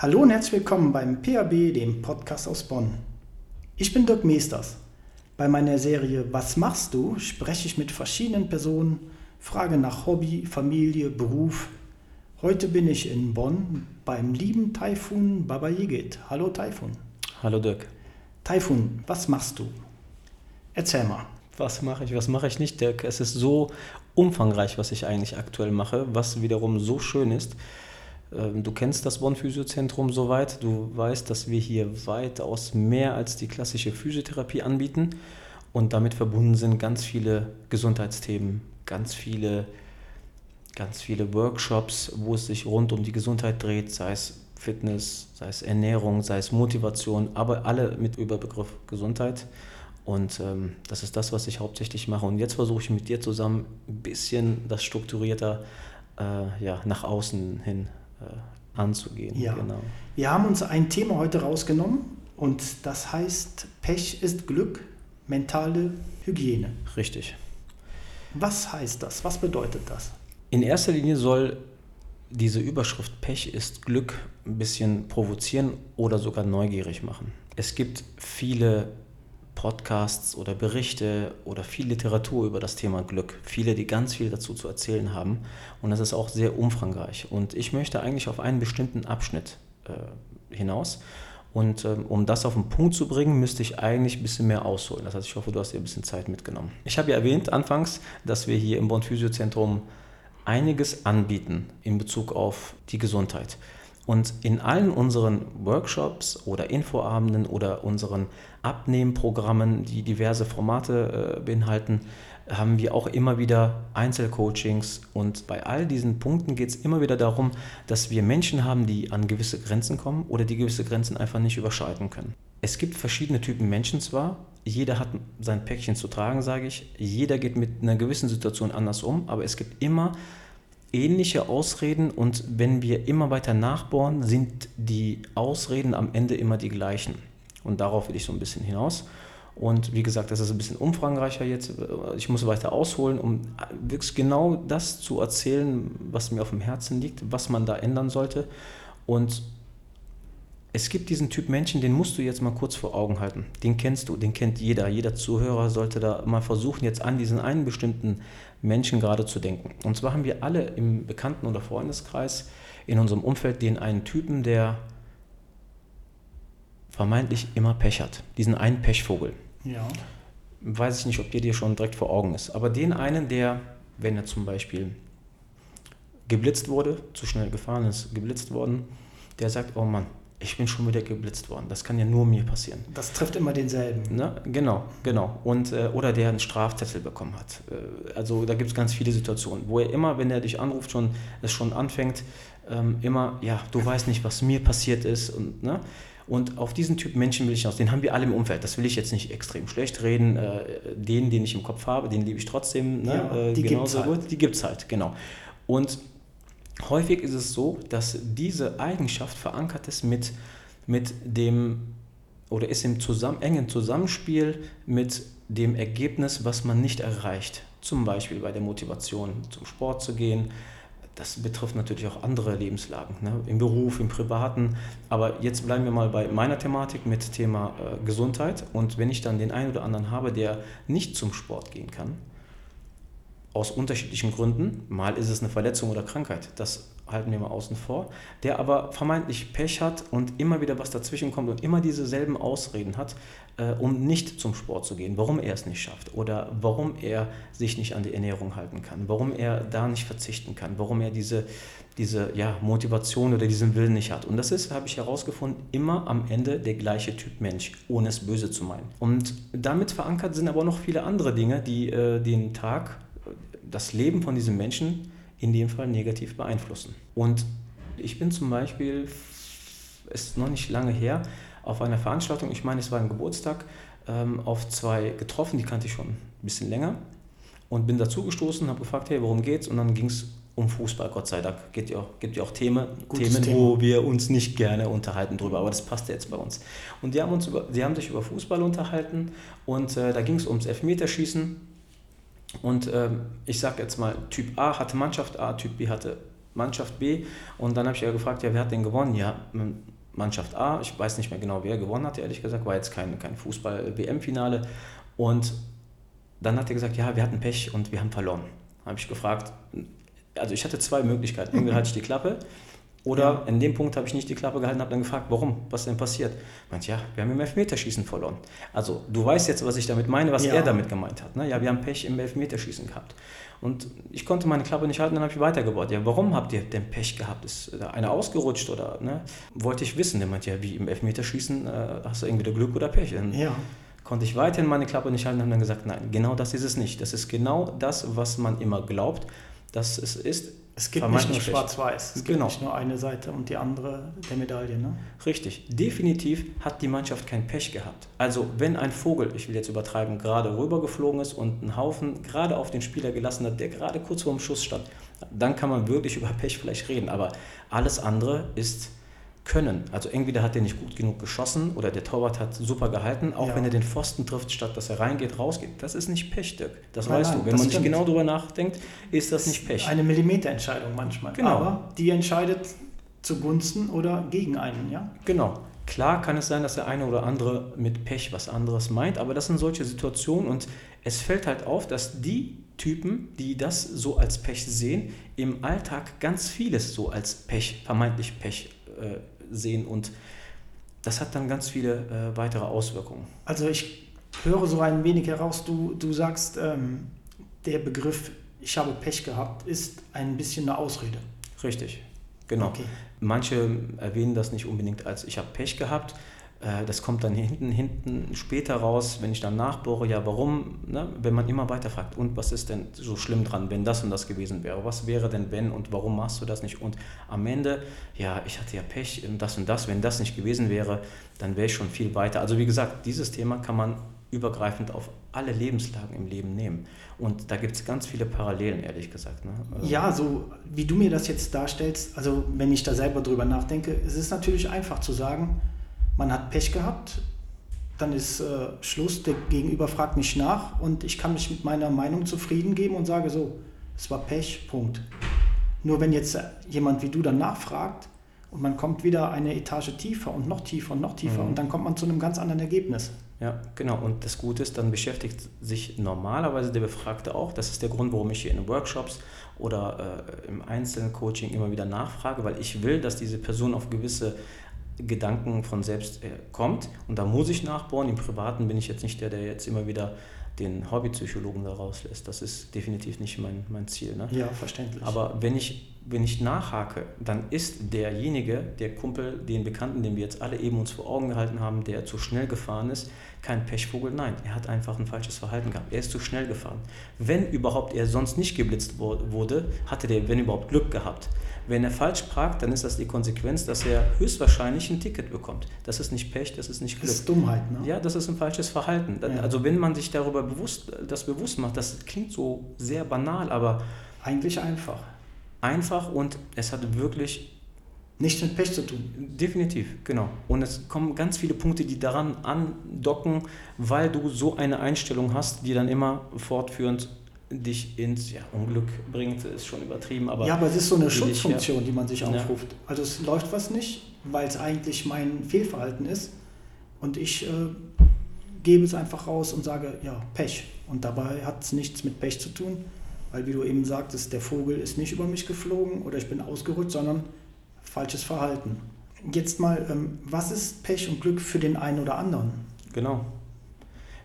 Hallo und herzlich willkommen beim PAB, dem Podcast aus Bonn. Ich bin Dirk Meesters. Bei meiner Serie Was machst du? spreche ich mit verschiedenen Personen, frage nach Hobby, Familie, Beruf. Heute bin ich in Bonn beim lieben Taifun Babayigit. Hallo Taifun. Hallo Dirk. Taifun, was machst du? Erzähl mal. Was mache ich, was mache ich nicht, Dirk? Es ist so umfangreich, was ich eigentlich aktuell mache, was wiederum so schön ist. Ähm, du kennst das Bonn Physiozentrum soweit. Du weißt, dass wir hier weitaus mehr als die klassische Physiotherapie anbieten. Und damit verbunden sind ganz viele Gesundheitsthemen, ganz viele, ganz viele Workshops, wo es sich rund um die Gesundheit dreht, sei es Fitness, sei es Ernährung, sei es Motivation, aber alle mit Überbegriff Gesundheit. Und ähm, das ist das, was ich hauptsächlich mache. Und jetzt versuche ich mit dir zusammen ein bisschen das strukturierter äh, ja, nach außen hin anzugehen. Ja. Genau. Wir haben uns ein Thema heute rausgenommen und das heißt Pech ist Glück, mentale Hygiene. Richtig. Was heißt das? Was bedeutet das? In erster Linie soll diese Überschrift Pech ist Glück ein bisschen provozieren oder sogar neugierig machen. Es gibt viele Podcasts oder Berichte oder viel Literatur über das Thema Glück. Viele, die ganz viel dazu zu erzählen haben. Und das ist auch sehr umfangreich. Und ich möchte eigentlich auf einen bestimmten Abschnitt äh, hinaus. Und ähm, um das auf den Punkt zu bringen, müsste ich eigentlich ein bisschen mehr ausholen. Das heißt, ich hoffe, du hast dir ein bisschen Zeit mitgenommen. Ich habe ja erwähnt anfangs, dass wir hier im Bonn Physiozentrum einiges anbieten in Bezug auf die Gesundheit. Und in allen unseren Workshops oder Infoabenden oder unseren Abnehmprogrammen, die diverse Formate äh, beinhalten, haben wir auch immer wieder Einzelcoachings. Und bei all diesen Punkten geht es immer wieder darum, dass wir Menschen haben, die an gewisse Grenzen kommen oder die gewisse Grenzen einfach nicht überschreiten können. Es gibt verschiedene Typen Menschen zwar, jeder hat sein Päckchen zu tragen, sage ich. Jeder geht mit einer gewissen Situation anders um, aber es gibt immer ähnliche Ausreden und wenn wir immer weiter nachbohren, sind die Ausreden am Ende immer die gleichen. Und darauf will ich so ein bisschen hinaus. Und wie gesagt, das ist ein bisschen umfangreicher jetzt. Ich muss weiter ausholen, um wirklich genau das zu erzählen, was mir auf dem Herzen liegt, was man da ändern sollte. Und es gibt diesen Typ Menschen, den musst du jetzt mal kurz vor Augen halten. Den kennst du, den kennt jeder. Jeder Zuhörer sollte da mal versuchen, jetzt an diesen einen bestimmten Menschen gerade zu denken. Und zwar haben wir alle im Bekannten- oder Freundeskreis in unserem Umfeld den einen Typen, der vermeintlich immer Pech hat. Diesen einen Pechvogel. Ja. Weiß ich nicht, ob der dir schon direkt vor Augen ist. Aber den einen, der, wenn er zum Beispiel geblitzt wurde, zu schnell gefahren ist, geblitzt worden, der sagt, oh Mann, ich bin schon wieder geblitzt worden. Das kann ja nur mir passieren. Das trifft immer denselben. Ne? Genau, genau. Und, äh, oder der einen Strafzettel bekommen hat. Äh, also da gibt es ganz viele Situationen, wo er immer, wenn er dich anruft, schon, es schon anfängt, ähm, immer, ja, du weißt nicht, was mir passiert ist. Und, ne? Und auf diesen Typ Menschen will ich aus. Den haben wir alle im Umfeld. Das will ich jetzt nicht extrem schlecht reden. Äh, den, den ich im Kopf habe, den liebe ich trotzdem ne? Ja, äh, die genauso halt. gut. Die gibt es halt, genau. Und Häufig ist es so, dass diese Eigenschaft verankert ist mit, mit dem oder ist im zusammen, engen Zusammenspiel mit dem Ergebnis, was man nicht erreicht. Zum Beispiel bei der Motivation, zum Sport zu gehen. Das betrifft natürlich auch andere Lebenslagen, ne? im Beruf, im Privaten. Aber jetzt bleiben wir mal bei meiner Thematik mit Thema äh, Gesundheit. Und wenn ich dann den einen oder anderen habe, der nicht zum Sport gehen kann, aus unterschiedlichen Gründen. Mal ist es eine Verletzung oder Krankheit, das halten wir mal außen vor, der aber vermeintlich Pech hat und immer wieder was dazwischen kommt und immer dieselben Ausreden hat, äh, um nicht zum Sport zu gehen, warum er es nicht schafft oder warum er sich nicht an die Ernährung halten kann, warum er da nicht verzichten kann, warum er diese, diese ja, Motivation oder diesen Willen nicht hat. Und das ist, habe ich herausgefunden, immer am Ende der gleiche Typ Mensch, ohne es böse zu meinen. Und damit verankert sind aber noch viele andere Dinge, die äh, den Tag das Leben von diesem Menschen in dem Fall negativ beeinflussen. Und ich bin zum Beispiel, ist noch nicht lange her, auf einer Veranstaltung, ich meine, es war ein Geburtstag, ähm, auf zwei getroffen, die kannte ich schon ein bisschen länger und bin dazugestoßen, habe gefragt, hey, worum geht's? Und dann ging es um Fußball, Gott sei Dank. Gibt ja auch, gibt ja auch Themen, Themen Thema. wo wir uns nicht gerne unterhalten drüber, aber das passt ja jetzt bei uns. Und die haben, uns über, die haben sich über Fußball unterhalten und äh, da ging es ums Elfmeterschießen und ähm, ich sage jetzt mal, Typ A hatte Mannschaft A, Typ B hatte Mannschaft B. Und dann habe ich ja gefragt, ja, wer hat denn gewonnen? Ja, Mannschaft A. Ich weiß nicht mehr genau, wer gewonnen hat, ehrlich gesagt. War jetzt kein, kein Fußball-WM-Finale. Und dann hat er gesagt, ja, wir hatten Pech und wir haben verloren. Habe ich gefragt, also ich hatte zwei Möglichkeiten. Entweder hatte ich die Klappe oder ja. in dem Punkt habe ich nicht die Klappe gehalten, habe dann gefragt, warum, was denn passiert? Meint, ja, wir haben im Elfmeterschießen verloren. Also du weißt jetzt, was ich damit meine, was ja. er damit gemeint hat. Ne? Ja, wir haben Pech im Elfmeterschießen gehabt. Und ich konnte meine Klappe nicht halten, dann habe ich weitergebaut. Ja, warum habt ihr denn Pech gehabt? Ist da einer ausgerutscht oder, ne? Wollte ich wissen. Der meint, ja, wie im Elfmeterschießen äh, hast du irgendwie Glück oder Pech. Dann ja. Konnte ich weiterhin meine Klappe nicht halten und haben dann gesagt, nein, genau das ist es nicht. Das ist genau das, was man immer glaubt, dass es ist. Es gibt nicht nur schwarz-weiß, es genau. gibt nicht nur eine Seite und die andere der Medaille. Ne? Richtig, definitiv hat die Mannschaft kein Pech gehabt. Also wenn ein Vogel, ich will jetzt übertreiben, gerade rübergeflogen ist und einen Haufen gerade auf den Spieler gelassen hat, der gerade kurz vor dem Schuss stand, dann kann man wirklich über Pech vielleicht reden. Aber alles andere ist können. Also entweder hat er nicht gut genug geschossen oder der Torwart hat super gehalten, auch ja. wenn er den Pfosten trifft, statt dass er reingeht, rausgeht. Das ist nicht Pech, Dirk. Das nein, weißt nein, du. Wenn man nicht genau darüber nachdenkt, ist das nicht Pech. Eine Millimeterentscheidung manchmal. Genau. Aber die entscheidet zugunsten oder gegen einen, ja? Genau. Klar kann es sein, dass der eine oder andere mit Pech was anderes meint, aber das sind solche Situationen und es fällt halt auf, dass die Typen, die das so als Pech sehen, im Alltag ganz vieles so als Pech, vermeintlich Pech äh, sehen und das hat dann ganz viele äh, weitere Auswirkungen. Also ich höre so ein wenig heraus, du, du sagst, ähm, der Begriff ich habe Pech gehabt ist ein bisschen eine Ausrede. Richtig, genau. Okay. Manche erwähnen das nicht unbedingt als ich habe Pech gehabt, das kommt dann hinten, hinten später raus, wenn ich dann nachbohre, ja, warum, ne? wenn man immer weiter fragt, und was ist denn so schlimm dran, wenn das und das gewesen wäre? Was wäre denn, wenn und warum machst du das nicht? Und am Ende, ja, ich hatte ja Pech, das und das, wenn das nicht gewesen wäre, dann wäre ich schon viel weiter. Also wie gesagt, dieses Thema kann man übergreifend auf alle Lebenslagen im Leben nehmen. Und da gibt es ganz viele Parallelen, ehrlich gesagt. Ne? Also ja, so wie du mir das jetzt darstellst, also wenn ich da selber drüber nachdenke, es ist natürlich einfach zu sagen, man hat Pech gehabt, dann ist äh, Schluss, der Gegenüber fragt nicht nach und ich kann mich mit meiner Meinung zufrieden geben und sage so, es war Pech, Punkt. Nur wenn jetzt jemand wie du dann nachfragt und man kommt wieder eine Etage tiefer und noch tiefer und noch tiefer mhm. und dann kommt man zu einem ganz anderen Ergebnis. Ja, genau. Und das Gute ist, dann beschäftigt sich normalerweise der Befragte auch. Das ist der Grund, warum ich hier in Workshops oder äh, im Einzelcoaching immer wieder nachfrage, weil ich will, dass diese Person auf gewisse Gedanken von selbst äh, kommt. Und da muss ich nachbohren. Im Privaten bin ich jetzt nicht der, der jetzt immer wieder den Hobbypsychologen da rauslässt. Das ist definitiv nicht mein, mein Ziel. Ne? Ja, verständlich. Aber wenn ich, wenn ich nachhake, dann ist derjenige, der Kumpel, den Bekannten, den wir jetzt alle eben uns vor Augen gehalten haben, der zu schnell gefahren ist, kein Pechvogel. Nein, er hat einfach ein falsches Verhalten gehabt. Er ist zu schnell gefahren. Wenn überhaupt er sonst nicht geblitzt wurde, hatte der, wenn überhaupt, Glück gehabt. Wenn er falsch parkt, dann ist das die Konsequenz, dass er höchstwahrscheinlich ein Ticket bekommt. Das ist nicht Pech, das ist nicht Glück. Das ist Dummheit, ne? Ja, das ist ein falsches Verhalten. Ja. Also wenn man sich darüber bewusst, das bewusst macht, das klingt so sehr banal, aber... Eigentlich einfach. Einfach und es hat wirklich Nichts mit Pech zu tun. Definitiv, genau. Und es kommen ganz viele Punkte, die daran andocken, weil du so eine Einstellung hast, die dann immer fortführend dich ins ja, Unglück bringt, ist schon übertrieben. Aber ja, aber es ist so eine Schutzfunktion, dich, ja. die man sich aufruft. Ja. Also es läuft was nicht, weil es eigentlich mein Fehlverhalten ist. Und ich äh, gebe es einfach raus und sage, ja, Pech. Und dabei hat es nichts mit Pech zu tun, weil wie du eben sagtest, der Vogel ist nicht über mich geflogen oder ich bin ausgerutscht, sondern falsches Verhalten. Jetzt mal, ähm, was ist Pech und Glück für den einen oder anderen? Genau.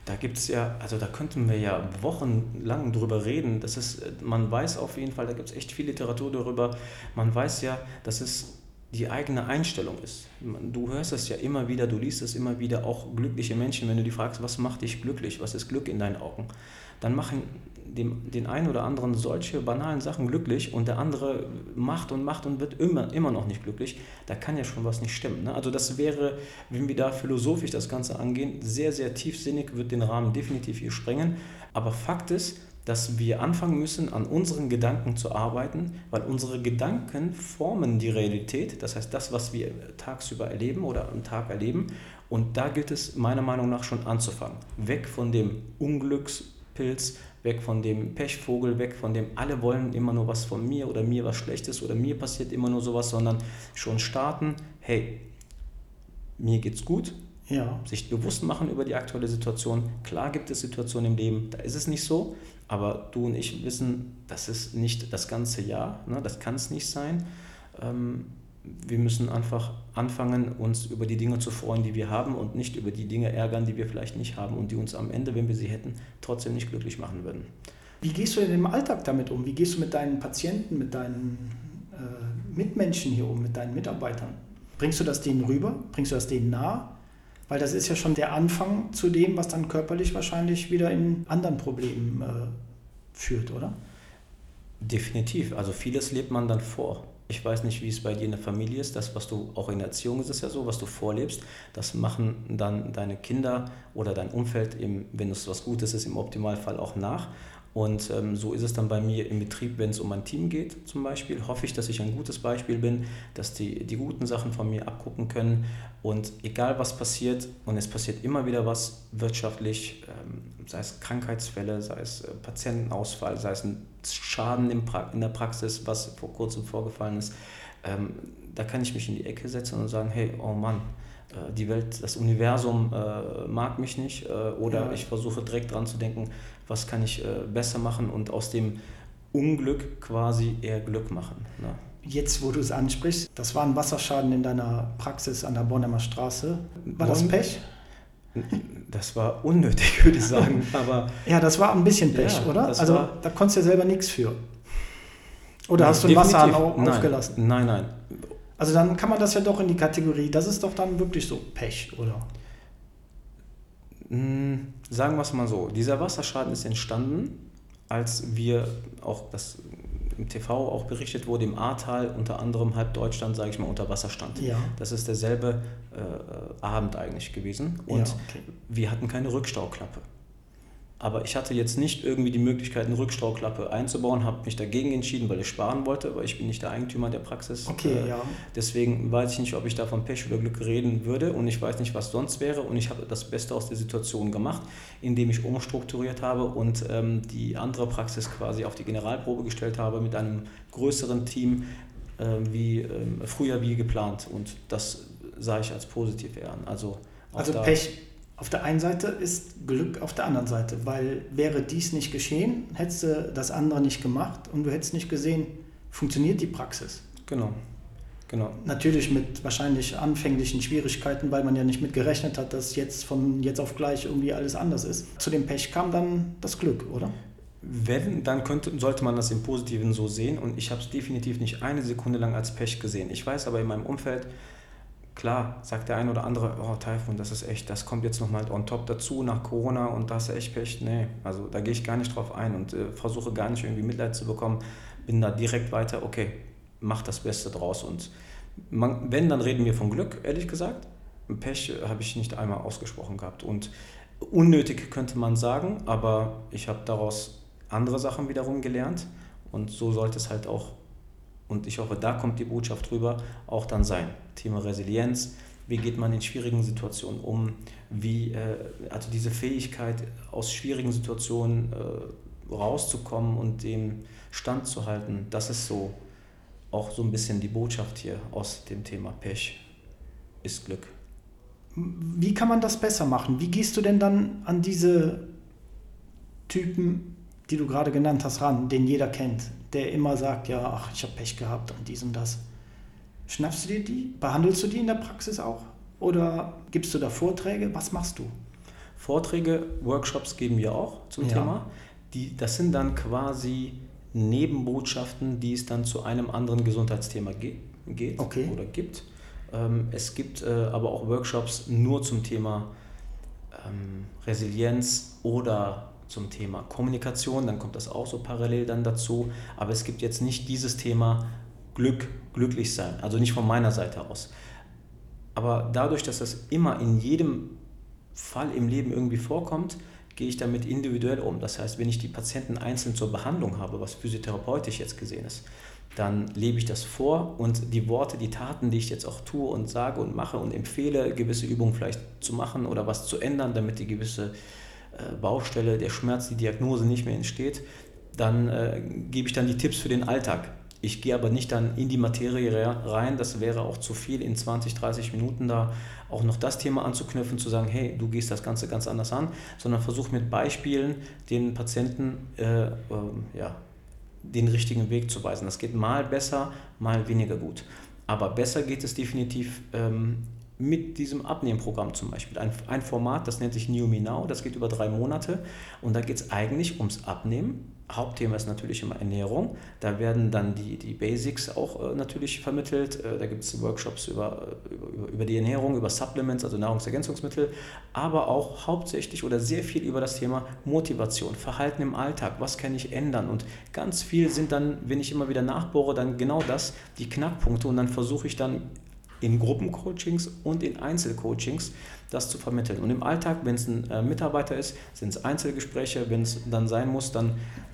Da gibt es ja, also da könnten wir ja wochenlang drüber reden. Das ist, man weiß auf jeden Fall, da gibt es echt viel Literatur darüber. Man weiß ja, dass es die eigene Einstellung ist. Du hörst es ja immer wieder, du liest es immer wieder, auch glückliche Menschen, wenn du die fragst, was macht dich glücklich, was ist Glück in deinen Augen, dann machen dem, den einen oder anderen solche banalen Sachen glücklich und der andere macht und macht und wird immer, immer noch nicht glücklich, da kann ja schon was nicht stimmen. Ne? Also das wäre, wenn wir da philosophisch das Ganze angehen, sehr, sehr tiefsinnig, wird den Rahmen definitiv hier sprengen. Aber Fakt ist, dass wir anfangen müssen, an unseren Gedanken zu arbeiten, weil unsere Gedanken formen die Realität, das heißt das, was wir tagsüber erleben oder am Tag erleben. Und da gilt es meiner Meinung nach schon anzufangen. Weg von dem Unglücks- Glückpilz, weg von dem Pechvogel, weg von dem, alle wollen immer nur was von mir oder mir was Schlechtes oder mir passiert immer nur sowas, sondern schon starten, hey, mir geht's gut, ja. sich bewusst machen über die aktuelle Situation. Klar gibt es Situationen im Leben, da ist es nicht so, aber du und ich wissen, das ist nicht das ganze Jahr, ne? das kann es nicht sein. Ähm, wir müssen einfach anfangen, uns über die Dinge zu freuen, die wir haben und nicht über die Dinge ärgern, die wir vielleicht nicht haben und die uns am Ende, wenn wir sie hätten, trotzdem nicht glücklich machen würden. Wie gehst du denn im Alltag damit um? Wie gehst du mit deinen Patienten, mit deinen äh, Mitmenschen hier um, mit deinen Mitarbeitern? Bringst du das denen rüber? Bringst du das denen nah? Weil das ist ja schon der Anfang zu dem, was dann körperlich wahrscheinlich wieder in anderen Problemen äh, führt, oder? Definitiv. Also vieles lebt man dann vor. Ich weiß nicht, wie es bei dir in der Familie ist. Das, was du auch in der Erziehung ist es ja so, was du vorlebst, das machen dann deine Kinder oder dein Umfeld, im, wenn es was Gutes ist, im Optimalfall auch nach. Und ähm, so ist es dann bei mir im Betrieb, wenn es um ein Team geht zum Beispiel, hoffe ich, dass ich ein gutes Beispiel bin, dass die die guten Sachen von mir abgucken können. Und egal was passiert, und es passiert immer wieder was wirtschaftlich, ähm, sei es Krankheitsfälle, sei es äh, Patientenausfall, sei es ein Schaden im pra in der Praxis, was vor kurzem vorgefallen ist, ähm, da kann ich mich in die Ecke setzen und sagen, hey, oh Mann, äh, die Welt, das Universum äh, mag mich nicht äh, oder ja. ich versuche direkt dran zu denken, was kann ich äh, besser machen und aus dem Unglück quasi eher Glück machen. Ne? Jetzt, wo du es ansprichst, das war ein Wasserschaden in deiner Praxis an der Bornheimer Straße. War das Pech? Das war unnötig, würde ich sagen. Aber ja, das war ein bisschen Pech, ja, oder? Also da konntest du ja selber nichts für. Oder hast du den Wasserhahn nein, aufgelassen? Nein, nein. Also dann kann man das ja doch in die Kategorie, das ist doch dann wirklich so Pech, oder? Hm, sagen wir es mal so, dieser Wasserschaden ist entstanden, als wir auch das im TV auch berichtet wurde, im Ahrtal unter anderem halb Deutschland, sage ich mal, unter Wasser stand. Ja. Das ist derselbe äh, Abend eigentlich gewesen und ja, okay. wir hatten keine Rückstauklappe. Aber ich hatte jetzt nicht irgendwie die Möglichkeit, eine Rückstauklappe einzubauen, habe mich dagegen entschieden, weil ich sparen wollte, weil ich bin nicht der Eigentümer der Praxis. Okay, äh, ja. Deswegen weiß ich nicht, ob ich da von Pech oder Glück reden würde und ich weiß nicht, was sonst wäre. Und ich habe das Beste aus der Situation gemacht, indem ich umstrukturiert habe und ähm, die andere Praxis quasi auf die Generalprobe gestellt habe mit einem größeren Team, äh, wie äh, früher wie geplant. Und das sah ich als positiv eher an. Also, also Pech auf der einen Seite ist Glück auf der anderen Seite, weil wäre dies nicht geschehen, hättest du das andere nicht gemacht und du hättest nicht gesehen, funktioniert die Praxis. Genau. Genau. Natürlich mit wahrscheinlich anfänglichen Schwierigkeiten, weil man ja nicht mit gerechnet hat, dass jetzt von jetzt auf gleich irgendwie alles anders ist. Zu dem Pech kam dann das Glück, oder? Wenn, dann könnte, sollte man das im Positiven so sehen und ich habe es definitiv nicht eine Sekunde lang als Pech gesehen. Ich weiß aber in meinem Umfeld, Klar, sagt der eine oder andere, oh Taifun, das ist echt, das kommt jetzt nochmal on top dazu nach Corona und das ist echt Pech. Nee, also da gehe ich gar nicht drauf ein und äh, versuche gar nicht irgendwie Mitleid zu bekommen. Bin da direkt weiter, okay, mach das Beste draus. Und man, wenn, dann reden wir von Glück, ehrlich gesagt. Pech habe ich nicht einmal ausgesprochen gehabt. Und unnötig könnte man sagen, aber ich habe daraus andere Sachen wiederum gelernt. Und so sollte es halt auch und ich hoffe, da kommt die Botschaft rüber, auch dann sein. Thema Resilienz, wie geht man in schwierigen Situationen um, wie, äh, also diese Fähigkeit, aus schwierigen Situationen äh, rauszukommen und dem Stand zu halten, das ist so auch so ein bisschen die Botschaft hier aus dem Thema Pech ist Glück. Wie kann man das besser machen? Wie gehst du denn dann an diese Typen, die du gerade genannt hast, ran, den jeder kennt? der immer sagt, ja, ach, ich habe Pech gehabt und dies und das. Schnappst du dir die? Behandelst du die in der Praxis auch? Oder gibst du da Vorträge? Was machst du? Vorträge, Workshops geben wir auch zum ja. Thema. Die, das sind dann quasi Nebenbotschaften, die es dann zu einem anderen Gesundheitsthema ge geht okay. oder gibt. Ähm, es gibt äh, aber auch Workshops nur zum Thema ähm, Resilienz oder zum Thema Kommunikation, dann kommt das auch so parallel dann dazu. Aber es gibt jetzt nicht dieses Thema Glück, glücklich sein, also nicht von meiner Seite aus. Aber dadurch, dass das immer in jedem Fall im Leben irgendwie vorkommt, gehe ich damit individuell um. Das heißt, wenn ich die Patienten einzeln zur Behandlung habe, was physiotherapeutisch jetzt gesehen ist, dann lebe ich das vor und die Worte, die Taten, die ich jetzt auch tue und sage und mache und empfehle, gewisse Übungen vielleicht zu machen oder was zu ändern, damit die gewisse äh, Baustelle, der Schmerz, die Diagnose nicht mehr entsteht, dann äh, gebe ich dann die Tipps für den Alltag. Ich gehe aber nicht dann in die Materie rein, das wäre auch zu viel, in 20, 30 Minuten da auch noch das Thema anzuknüpfen, zu sagen, hey, du gehst das Ganze ganz anders an, sondern versuch mit Beispielen den Patienten äh, äh, ja, den richtigen Weg zu weisen. Das geht mal besser, mal weniger gut. Aber besser geht es definitiv ähm, mit diesem Abnehmprogramm zum Beispiel. Ein, ein Format, das nennt sich New Me Now, das geht über drei Monate und da geht es eigentlich ums Abnehmen. Hauptthema ist natürlich immer Ernährung. Da werden dann die, die Basics auch äh, natürlich vermittelt. Äh, da gibt es Workshops über, über, über die Ernährung, über Supplements, also Nahrungsergänzungsmittel, aber auch hauptsächlich oder sehr viel über das Thema Motivation, Verhalten im Alltag, was kann ich ändern. Und ganz viel sind dann, wenn ich immer wieder nachbohre, dann genau das, die Knackpunkte und dann versuche ich dann in Gruppencoachings und in Einzelcoachings das zu vermitteln. Und im Alltag, wenn es ein äh, Mitarbeiter ist, sind es Einzelgespräche. Wenn es dann sein muss, dann,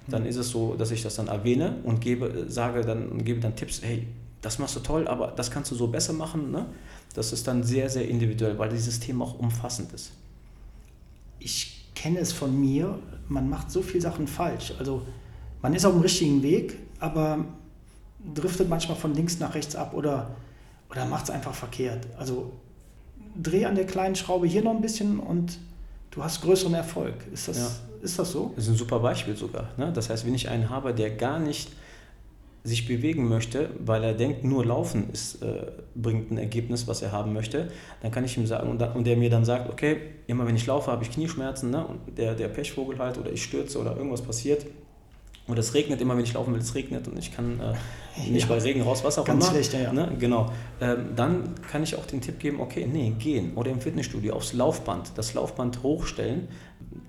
dann ist es so, dass ich das dann erwähne und gebe, sage dann, gebe dann Tipps, hey, das machst du toll, aber das kannst du so besser machen. Ne? Das ist dann sehr, sehr individuell, weil dieses Thema auch umfassend ist. Ich kenne es von mir, man macht so viele Sachen falsch. Also man ist auf dem richtigen Weg, aber driftet manchmal von links nach rechts ab oder oder macht es einfach verkehrt. Also dreh an der kleinen Schraube hier noch ein bisschen und du hast größeren Erfolg. Ist das, ja. ist das so? Das ist ein super Beispiel sogar. Ne? Das heißt, wenn ich einen habe, der gar nicht sich bewegen möchte, weil er denkt, nur Laufen ist, äh, bringt ein Ergebnis, was er haben möchte, dann kann ich ihm sagen, und, da, und der mir dann sagt, okay, immer wenn ich laufe, habe ich Knieschmerzen, ne? und der, der Pechvogel halt, oder ich stürze oder irgendwas passiert, und es regnet immer, wenn ich laufen will, es regnet und ich kann äh, nicht ja. bei Regen raus, was auch Ganz immer. schlecht, ja. Ne? Genau. Ähm, dann kann ich auch den Tipp geben, okay, nee, gehen oder im Fitnessstudio aufs Laufband, das Laufband hochstellen,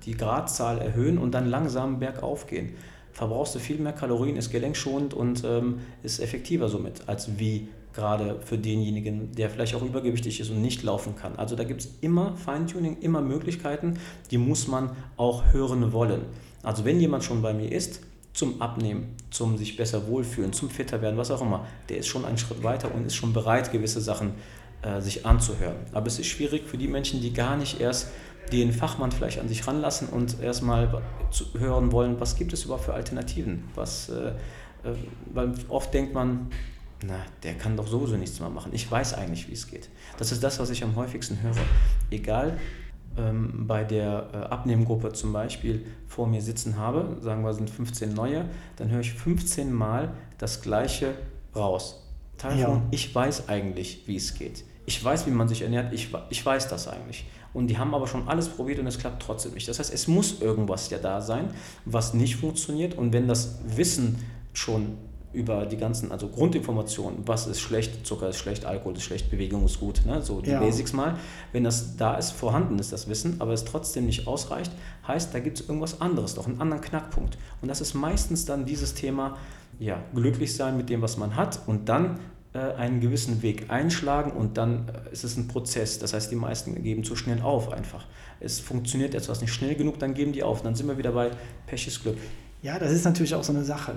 die Gradzahl erhöhen und dann langsam bergauf gehen. Verbrauchst du viel mehr Kalorien, ist gelenkschonend und ähm, ist effektiver somit, als wie gerade für denjenigen, der vielleicht auch übergewichtig ist und nicht laufen kann. Also da gibt es immer Feintuning, immer Möglichkeiten, die muss man auch hören wollen. Also wenn jemand schon bei mir ist, zum Abnehmen, zum sich besser wohlfühlen, zum fitter werden, was auch immer, der ist schon einen Schritt weiter und ist schon bereit, gewisse Sachen äh, sich anzuhören. Aber es ist schwierig für die Menschen, die gar nicht erst den Fachmann vielleicht an sich ranlassen und erstmal hören wollen, was gibt es überhaupt für Alternativen. Was, äh, äh, weil oft denkt man, na, der kann doch sowieso nichts mehr machen. Ich weiß eigentlich, wie es geht. Das ist das, was ich am häufigsten höre. Egal, ähm, bei der äh, Abnehmgruppe zum Beispiel vor mir sitzen habe, sagen wir, sind 15 neue, dann höre ich 15 Mal das Gleiche raus. Ja. ich weiß eigentlich, wie es geht. Ich weiß, wie man sich ernährt, ich, ich weiß das eigentlich. Und die haben aber schon alles probiert und es klappt trotzdem nicht. Das heißt, es muss irgendwas ja da sein, was nicht funktioniert. Und wenn das Wissen schon über die ganzen, also Grundinformationen, was ist schlecht, Zucker ist schlecht, Alkohol ist schlecht, Bewegung ist gut, ne? so die ja. Basics mal. Wenn das da ist, vorhanden ist das Wissen, aber es trotzdem nicht ausreicht, heißt, da gibt es irgendwas anderes, doch einen anderen Knackpunkt. Und das ist meistens dann dieses Thema, ja, glücklich sein mit dem, was man hat und dann äh, einen gewissen Weg einschlagen und dann äh, ist es ein Prozess. Das heißt, die meisten geben zu schnell auf einfach. Es funktioniert etwas nicht schnell genug, dann geben die auf. Dann sind wir wieder bei Pech ist Glück. Ja, das ist natürlich auch so eine Sache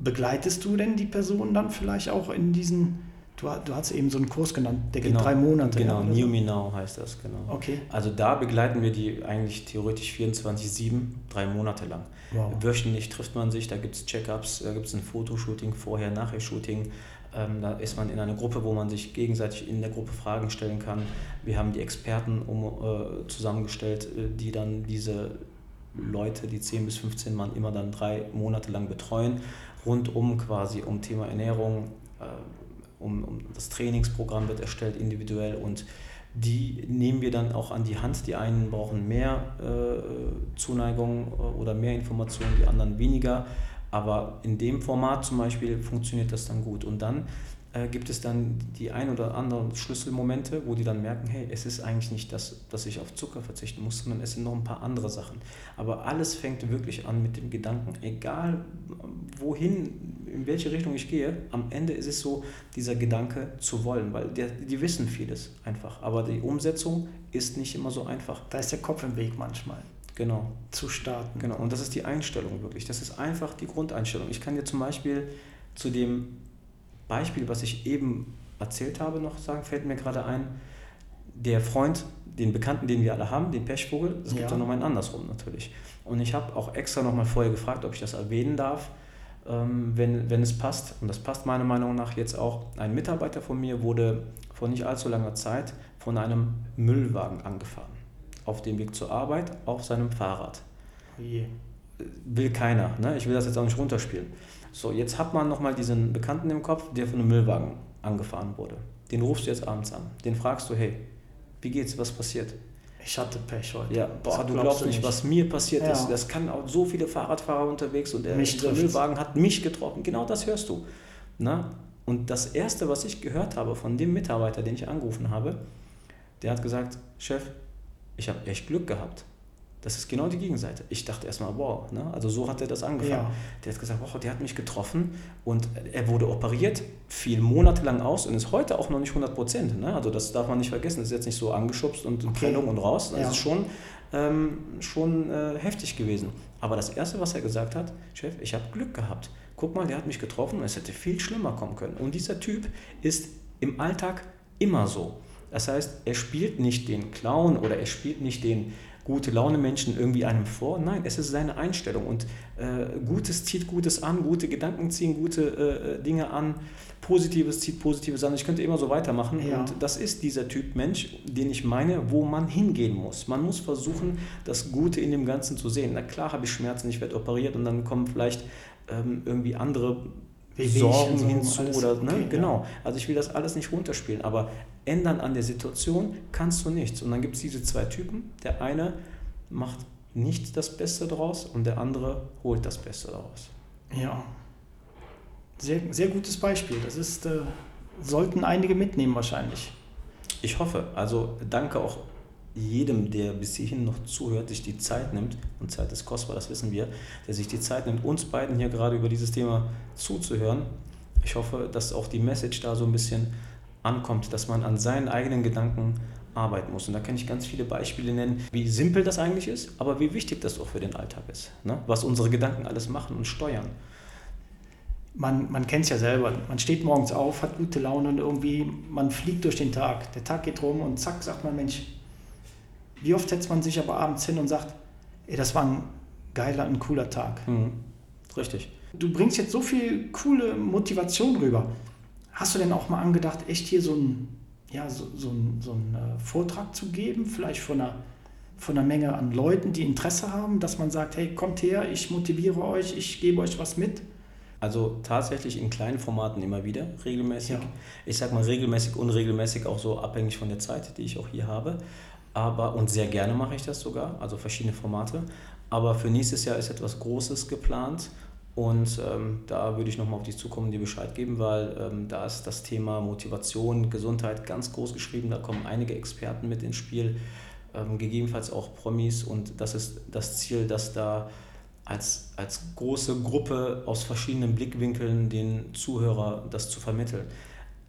begleitest du denn die Person dann vielleicht auch in diesen, du, du hast eben so einen Kurs genannt, der genau, geht drei Monate. Genau, New Me Now heißt das, genau. Okay. Also da begleiten wir die eigentlich theoretisch 24-7, drei Monate lang. Wow. Wöchentlich trifft man sich, da gibt es Check-ups, da gibt es ein Fotoshooting, vorher, nachher Shooting. Ähm, da ist man in einer Gruppe, wo man sich gegenseitig in der Gruppe Fragen stellen kann. Wir haben die Experten um, äh, zusammengestellt, äh, die dann diese Leute, die 10 bis 15 Mann, immer dann drei Monate lang betreuen rundum quasi um Thema Ernährung, äh, um, um das Trainingsprogramm wird erstellt individuell und die nehmen wir dann auch an die Hand. Die einen brauchen mehr äh, Zuneigung äh, oder mehr Informationen, die anderen weniger. Aber in dem Format zum Beispiel funktioniert das dann gut. Und dann äh, gibt es dann die ein oder anderen Schlüsselmomente, wo die dann merken, hey, es ist eigentlich nicht das, dass ich auf Zucker verzichten muss, sondern es sind noch ein paar andere Sachen. Aber alles fängt wirklich an mit dem Gedanken, egal wohin, in welche Richtung ich gehe, am Ende ist es so, dieser Gedanke zu wollen, weil der, die wissen vieles einfach, aber die Umsetzung ist nicht immer so einfach. Da ist der Kopf im Weg manchmal. Genau. Zu starten. Genau, und das ist die Einstellung wirklich. Das ist einfach die Grundeinstellung. Ich kann dir zum Beispiel zu dem Beispiel, was ich eben erzählt habe, noch sagen, fällt mir gerade ein, der Freund, den Bekannten, den wir alle haben, den Pechvogel, es gibt Ja. ja nochmal einen andersrum natürlich. Und ich habe auch extra nochmal vorher gefragt, ob ich das erwähnen darf, ähm, wenn, wenn es passt. Und das passt meiner Meinung nach jetzt auch. Ein Mitarbeiter von mir wurde vor nicht allzu langer Zeit von einem Müllwagen angefahren. Auf dem Weg zur Arbeit, auf seinem Fahrrad Oh will keiner. Ne? Ich will das jetzt auch nicht runterspielen. So, jetzt hat man nochmal diesen Bekannten im Kopf, der von einem Müllwagen angefahren wurde. Den rufst du jetzt abends an. Den fragst du, hey, wie geht's, was passiert? Ich hatte Pech heute. Ja, Das boah, du glaubst nicht, was mir passiert Ja. ist. Das kann auch so viele Fahrradfahrer unterwegs und der, trifft's. Müllwagen hat mich getroffen. Genau das hörst du. Na? Und das Erste, was ich gehört habe von dem Mitarbeiter, den ich angerufen habe, der hat gesagt, Chef, ich habe echt Glück gehabt. Das ist genau die Gegenseite. Ich dachte erstmal, wow, ne? also so hat er das angefangen. Ja. Der hat gesagt, wow, der hat mich getroffen und er wurde operiert, fiel monatelang aus und ist heute auch noch nicht 100 Prozent. Ne? Also das darf man nicht vergessen. Das ist jetzt nicht so angeschubst und Okay. Prellung und raus. Das Ja. ist schon, ähm, schon äh, heftig gewesen. Aber das Erste, was er gesagt hat, Chef, ich habe Glück gehabt. Guck mal, der hat mich getroffen und es hätte viel schlimmer kommen können. Und dieser Typ ist im Alltag immer so. Das heißt, er spielt nicht den Clown oder er spielt nicht den gute Laune Menschen irgendwie einem vor. Nein, es ist seine Einstellung und äh, Gutes zieht Gutes an, gute Gedanken ziehen gute äh, Dinge an, Positives zieht Positives an. Ich könnte immer so weitermachen Ja. und das ist dieser Typ Mensch, den ich meine, wo man hingehen muss. Man muss versuchen, das Gute in dem Ganzen zu sehen. Na klar habe ich Schmerzen, ich werde operiert und dann kommen vielleicht ähm, irgendwie andere Sorgen so, hinzu oder ne? Okay, ja. genau. Also ich will das alles nicht runterspielen, aber ändern an der Situation kannst du nichts. Und dann gibt es diese zwei Typen. Der eine macht nicht das Beste daraus und der andere holt das Beste daraus. Ja. Sehr, sehr gutes Beispiel. Das ist, äh, sollten einige mitnehmen wahrscheinlich. Ich hoffe, also danke auch jedem, der bis hierhin noch zuhört, sich die Zeit nimmt, und Zeit ist kostbar, das wissen wir, der sich die Zeit nimmt, uns beiden hier gerade über dieses Thema zuzuhören. Ich hoffe, dass auch die Message da so ein bisschen ankommt, dass man an seinen eigenen Gedanken arbeiten muss. Und da kann ich ganz viele Beispiele nennen, wie simpel das eigentlich ist, aber wie wichtig das auch für den Alltag ist. Ne? Was unsere Gedanken alles machen und steuern. Man, man kennt es ja selber. Man steht morgens auf, hat gute Laune und irgendwie, man fliegt durch den Tag. Der Tag geht rum und zack, sagt man, Mensch, wie oft setzt man sich aber abends hin und sagt, ey, das war ein geiler, ein cooler Tag. Mhm. Richtig. Du bringst jetzt so viel coole Motivation rüber. Hast du denn auch mal angedacht, echt hier so einen ja, so, so ein, so einen äh, Vortrag zu geben, vielleicht von einer, von einer Menge an Leuten, die Interesse haben, dass man sagt, hey, kommt her, ich motiviere euch, ich gebe euch was mit? Also tatsächlich in kleinen Formaten immer wieder, regelmäßig. Ja. Ich sag mal regelmäßig, unregelmäßig, auch so abhängig von der Zeit, die ich auch hier habe. Aber, und sehr gerne mache ich das sogar, also verschiedene Formate. Aber für nächstes Jahr ist etwas Großes geplant. Und ähm, da würde ich nochmal auf dich zukommen dir Bescheid geben, weil ähm, da ist das Thema Motivation, Gesundheit ganz groß geschrieben. Da kommen einige Experten mit ins Spiel, ähm, gegebenenfalls auch Promis. Und das ist das Ziel, dass da als, als große Gruppe aus verschiedenen Blickwinkeln den Zuhörer das zu vermitteln.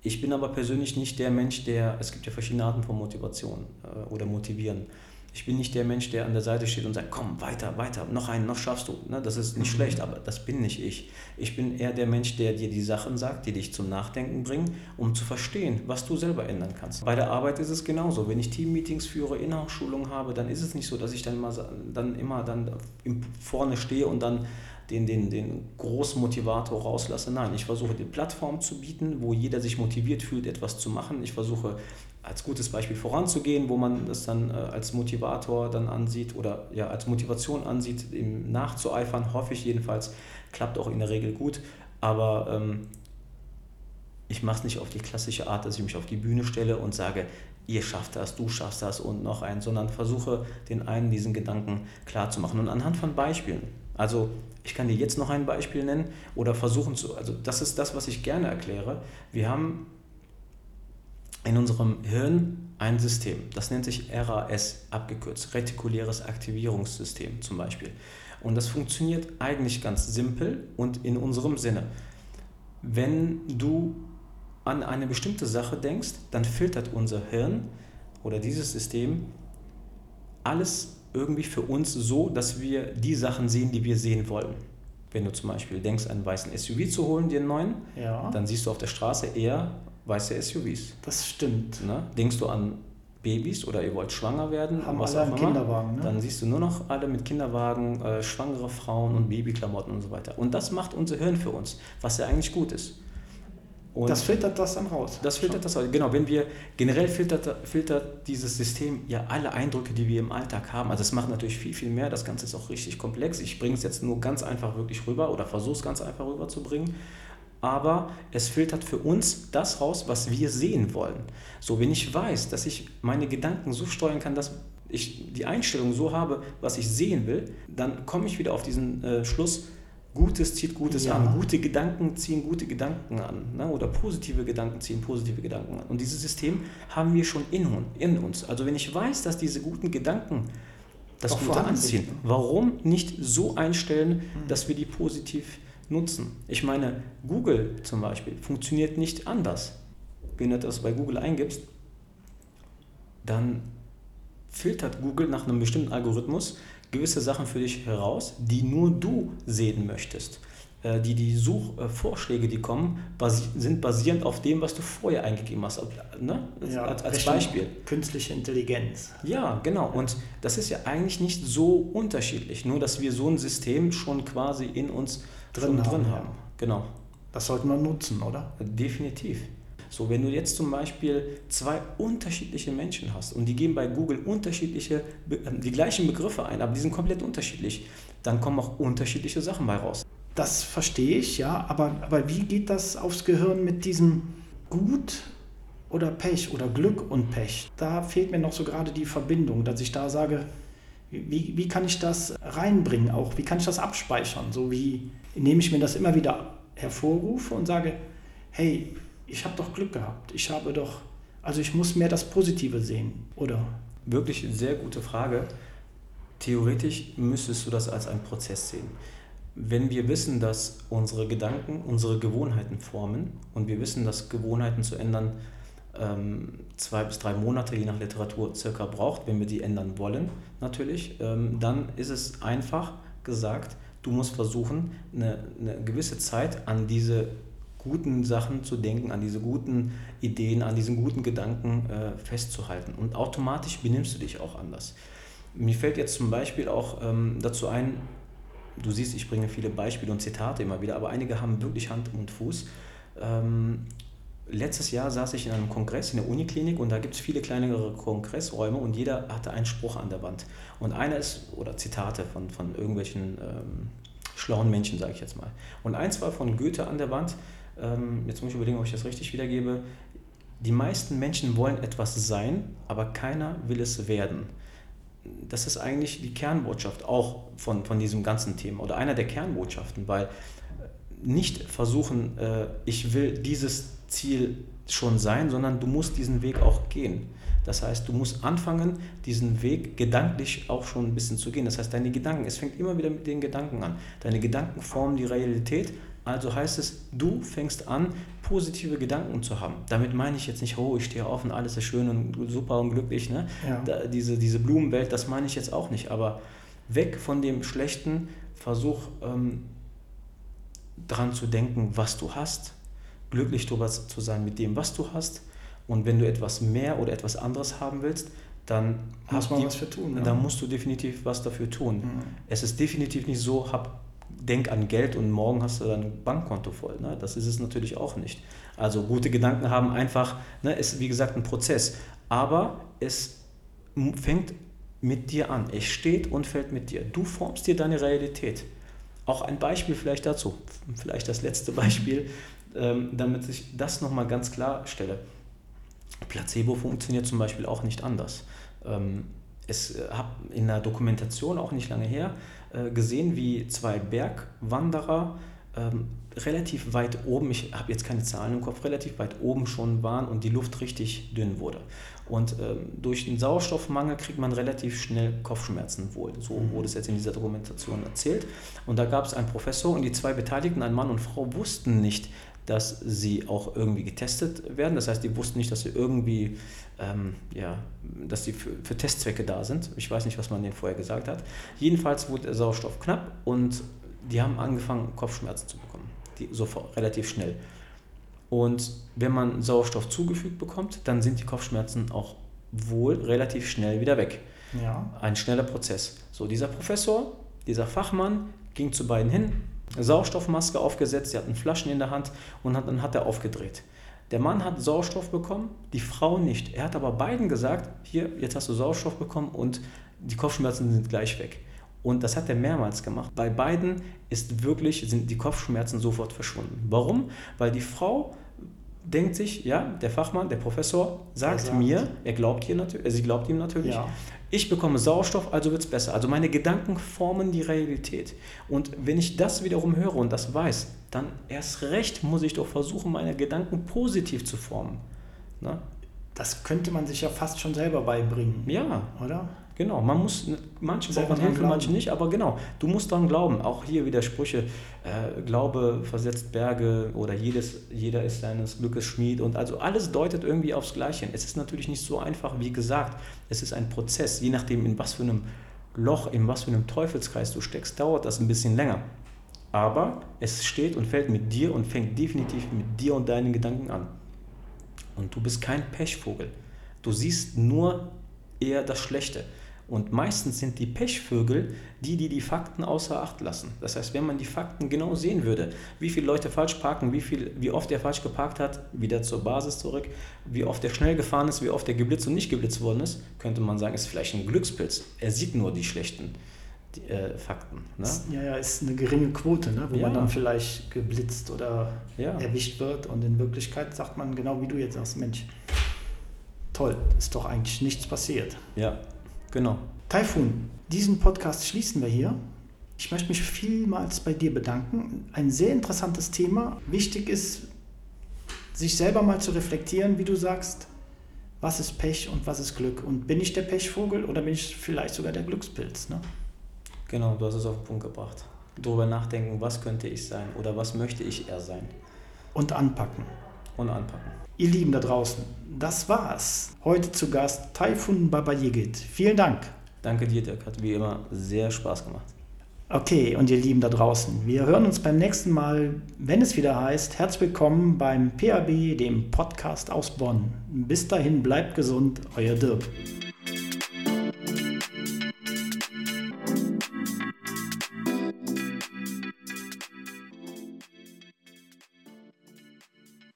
Ich bin aber persönlich nicht der Mensch, der, es gibt ja verschiedene Arten von Motivation äh, oder Motivieren. Ich bin nicht der Mensch, der an der Seite steht und sagt, komm, weiter, weiter, noch einen, noch schaffst du. Ne, das ist nicht Mhm. schlecht, aber das bin nicht ich. Ich bin eher der Mensch, der dir die Sachen sagt, die dich zum Nachdenken bringen, um zu verstehen, was du selber ändern kannst. Bei der Arbeit ist es genauso. Wenn ich Teammeetings führe, Inhouse-Schulungen habe, dann ist es nicht so, dass ich dann immer, dann immer dann im- vorne stehe und dann den, den, den Großmotivator rauslasse. Nein, ich versuche die Plattform zu bieten, wo jeder sich motiviert fühlt, etwas zu machen. Ich versuche als gutes Beispiel voranzugehen, wo man das dann äh, als Motivator dann ansieht oder ja als Motivation ansieht, ihm nachzueifern, hoffe ich jedenfalls, klappt auch in der Regel gut. Aber ähm, ich mache es nicht auf die klassische Art, dass ich mich auf die Bühne stelle und sage, ihr schafft das, du schaffst das und noch einen, sondern versuche den einen diesen Gedanken klar zu machen. Und anhand von Beispielen, also ich kann dir jetzt noch ein Beispiel nennen oder versuchen zu, also das ist das, was ich gerne erkläre. Wir haben in unserem Hirn ein System, das nennt sich RAS abgekürzt, retikuläres Aktivierungssystem zum Beispiel. Und das funktioniert eigentlich ganz simpel und in unserem Sinne. Wenn du an eine bestimmte Sache denkst, dann filtert unser Hirn oder dieses System alles irgendwie für uns so, dass wir die Sachen sehen, die wir sehen wollen. Wenn du zum Beispiel denkst, einen weißen SUV zu holen, dir einen neuen, Ja, dann siehst du auf der Straße eher weiße SUVs. das stimmt. Ne? Denkst du an Babys oder ihr wollt schwanger werden, Haben was alle auch einen immer, Kinderwagen, ne? dann siehst du nur noch alle mit Kinderwagen, äh, schwangere Frauen und Babyklamotten und so weiter. Und das macht unser Hirn für uns, was ja eigentlich gut ist. Und das filtert das dann raus. das filtert das aus. Genau, wenn wir generell filtert, filtert dieses System ja alle Eindrücke, die wir im Alltag haben. Also es macht natürlich viel, viel mehr. Das Ganze ist auch richtig komplex. Ich bringe es jetzt nur ganz einfach wirklich rüber oder versuche es ganz einfach rüberzubringen. Aber es filtert für uns das raus, was wir sehen wollen. So, wenn ich weiß, dass ich meine Gedanken so steuern kann, dass ich die Einstellung so habe, was ich sehen will, dann komme ich wieder auf diesen äh, Schluss, Gutes zieht Gutes Ja. an. Gute Gedanken ziehen gute Gedanken an. Ne? Oder positive Gedanken ziehen positive Gedanken an. Und dieses System haben wir schon in, in uns. Also wenn ich weiß, dass diese guten Gedanken das Doch Gute anziehen, warum nicht so einstellen, dass wir die positiv nutzen? Ich meine, Google zum Beispiel funktioniert nicht anders. Wenn du das bei Google eingibst, dann filtert Google nach einem bestimmten Algorithmus gewisse Sachen für dich heraus, die nur du sehen möchtest. Äh, Die, die Suchvorschläge, die kommen, basi sind basierend auf dem, was du vorher eingegeben hast. Ne? Ja, als, als Beispiel. Künstliche Intelligenz. Ja, genau. Und das ist ja eigentlich nicht so unterschiedlich, nur dass wir so ein System schon quasi in uns Drin haben, drin haben. Genau. Das sollten wir nutzen, oder? Definitiv. So, wenn du jetzt zum Beispiel zwei unterschiedliche Menschen hast und die geben bei Google unterschiedliche, äh, die gleichen Begriffe ein, aber die sind komplett unterschiedlich, dann kommen auch unterschiedliche Sachen bei raus. Das verstehe ich, ja, aber, aber wie geht das aufs Gehirn mit diesem Gut oder Pech oder Glück und Pech? Da fehlt mir noch so gerade die Verbindung, dass ich da sage, wie, wie kann ich das reinbringen auch? Wie kann ich das abspeichern? So wie, indem ich mir das immer wieder hervorrufe und sage, hey, ich habe doch Glück gehabt, ich habe doch, also ich muss mehr das Positive sehen, oder? Wirklich sehr gute Frage. Theoretisch müsstest du das als einen Prozess sehen. Wenn wir wissen, dass unsere Gedanken unsere Gewohnheiten formen und wir wissen, dass Gewohnheiten zu ändern ähm, zwei bis drei Monate, je nach Literatur, circa braucht, wenn wir die ändern wollen, natürlich, ähm, dann ist es einfach gesagt, du musst versuchen, eine, eine gewisse Zeit an diese guten Sachen zu denken, an diese guten Ideen, an diesen guten Gedanken äh, festzuhalten. Und automatisch benimmst du dich auch anders. Mir fällt jetzt zum Beispiel auch ähm, dazu ein, du siehst, ich bringe viele Beispiele und Zitate immer wieder, aber einige haben wirklich Hand und Fuß. Ähm, letztes Jahr saß ich in einem Kongress in der Uniklinik und da gibt es viele kleinere Kongressräume und jeder hatte einen Spruch an der Wand. Und einer ist, oder Zitate von, von irgendwelchen ähm, schlauen Menschen, sage ich jetzt mal. Und eins war von Goethe an der Wand, ähm, jetzt muss ich überlegen, ob ich das richtig wiedergebe. Die meisten Menschen wollen etwas sein, aber keiner will es werden. Das ist eigentlich die Kernbotschaft auch von, von diesem ganzen Thema oder einer der Kernbotschaften, weil nicht versuchen, äh, ich will dieses Ziel schon sein, sondern du musst diesen Weg auch gehen. Das heißt, du musst anfangen, diesen Weg gedanklich auch schon ein bisschen zu gehen. Das heißt, deine Gedanken, es fängt immer wieder mit den Gedanken an. Deine Gedanken formen die Realität. Also heißt es, du fängst an, positive Gedanken zu haben. Damit meine ich jetzt nicht, oh, ich stehe auf und alles ist schön und super und glücklich. Ne? Ja. Da, diese, diese Blumenwelt, das meine ich jetzt auch nicht. Aber weg von dem Schlechten, versuch ähm, dran zu denken, was du hast, glücklich darüber zu sein mit dem, was du hast. Und wenn du etwas mehr oder etwas anderes haben willst, dann Muss man die- was für tun? Dann musst du definitiv was dafür tun. Mhm. Es ist definitiv nicht so, hab, denk an Geld und morgen hast du dein Bankkonto voll. Ne? Das ist es natürlich auch nicht. Also gute Gedanken haben einfach, ne, ist wie gesagt ein Prozess. Aber es fängt mit dir an. Es steht und fällt mit dir. Du formst dir deine Realität. Auch ein Beispiel vielleicht dazu, vielleicht das letzte Beispiel, damit ich das nochmal ganz klar stelle. Placebo funktioniert zum Beispiel auch nicht anders. Ähm, es äh, habe in der Dokumentation auch nicht lange her äh, gesehen, wie zwei Bergwanderer ähm, relativ weit oben, ich habe jetzt keine Zahlen im Kopf, relativ weit oben schon waren und die Luft richtig dünn wurde. Und ähm, durch den Sauerstoffmangel kriegt man relativ schnell Kopfschmerzen wohl. So wurde es jetzt in dieser Dokumentation erzählt. Und da gab es einen Professor und die zwei Beteiligten, ein Mann und Frau, wussten nicht, dass sie auch irgendwie getestet werden. Das heißt, die wussten nicht, dass sie irgendwie, ähm, ja, dass sie für, für Testzwecke da sind. Ich weiß nicht, was man denen vorher gesagt hat. Jedenfalls wurde der Sauerstoff knapp und die haben angefangen, Kopfschmerzen zu bekommen. Die, sofort, relativ schnell. Und wenn man Sauerstoff zugefügt bekommt, dann sind die Kopfschmerzen auch wohl relativ schnell wieder weg. Ja. Ein schneller Prozess. So, dieser Professor, dieser Fachmann ging zu beiden hin, Sauerstoffmaske aufgesetzt, sie hatten Flaschen in der Hand und hat, dann hat er aufgedreht. Der Mann hat Sauerstoff bekommen, die Frau nicht. Er hat aber beiden gesagt, hier, jetzt hast du Sauerstoff bekommen und die Kopfschmerzen sind gleich weg. Und das hat er mehrmals gemacht. Bei beiden ist wirklich, sind die Kopfschmerzen sofort verschwunden. Warum? Weil die Frau denkt sich, ja, der Fachmann, der Professor sagt, sagt. mir, er glaubt ihr natürlich, äh, sie glaubt ihm natürlich, Ja. ich bekomme Sauerstoff, also wird es besser. Also meine Gedanken formen die Realität. Und wenn ich das wiederum höre und das weiß, dann erst recht muss ich doch versuchen, meine Gedanken positiv zu formen. Ne? Das könnte man sich ja fast schon selber beibringen, Ja, oder? Genau, man muss, manche Selber brauchen Hilfe, manche nicht, aber genau, du musst dran glauben. Auch hier wieder Sprüche, äh, Glaube versetzt Berge oder jedes, jeder ist seines Glückes Schmied und also alles deutet irgendwie aufs Gleiche. Es ist natürlich nicht so einfach, wie gesagt, es ist ein Prozess, je nachdem in was für einem Loch, in was für einem Teufelskreis du steckst, dauert das ein bisschen länger. Aber es steht und fällt mit dir und fängt definitiv mit dir und deinen Gedanken an. Und du bist kein Pechvogel. Du siehst nur eher das Schlechte. Und meistens sind die Pechvögel die, die die Fakten außer Acht lassen. Das heißt, wenn man die Fakten genau sehen würde, wie viele Leute falsch parken, wie, viel, wie oft er falsch geparkt hat, wieder zur Basis zurück, wie oft er schnell gefahren ist, wie oft er geblitzt und nicht geblitzt worden ist, könnte man sagen, ist vielleicht ein Glückspilz. Er sieht nur die schlechten die, äh, Fakten. Ne? Ja, ja, ist eine geringe Quote, ne? wo Ja. man dann vielleicht geblitzt oder Ja. erwischt wird. Und in Wirklichkeit sagt man genau wie du jetzt sagst, Mensch, toll, ist doch eigentlich nichts passiert. Ja, genau. Taifun, diesen Podcast schließen wir hier. Ich möchte mich vielmals bei dir bedanken. Ein sehr interessantes Thema. Wichtig ist, sich selber mal zu reflektieren, wie du sagst, was ist Pech und was ist Glück. Und bin ich der Pechvogel oder bin ich vielleicht sogar der Glückspilz? Ne? Genau, du hast es auf den Punkt gebracht. Darüber nachdenken, was könnte ich sein oder was möchte ich eher sein Und anpacken. Und anpacken. Ihr Lieben da draußen, das war's. Heute zu Gast Taifun Babayigit. Vielen Dank. Danke dir, Dirk. Hat wie immer sehr Spaß gemacht. Okay, und ihr Lieben da draußen, wir hören uns beim nächsten Mal, wenn es wieder heißt, herzlich willkommen beim PAB, dem Podcast aus Bonn. Bis dahin, bleibt gesund, euer Dirk.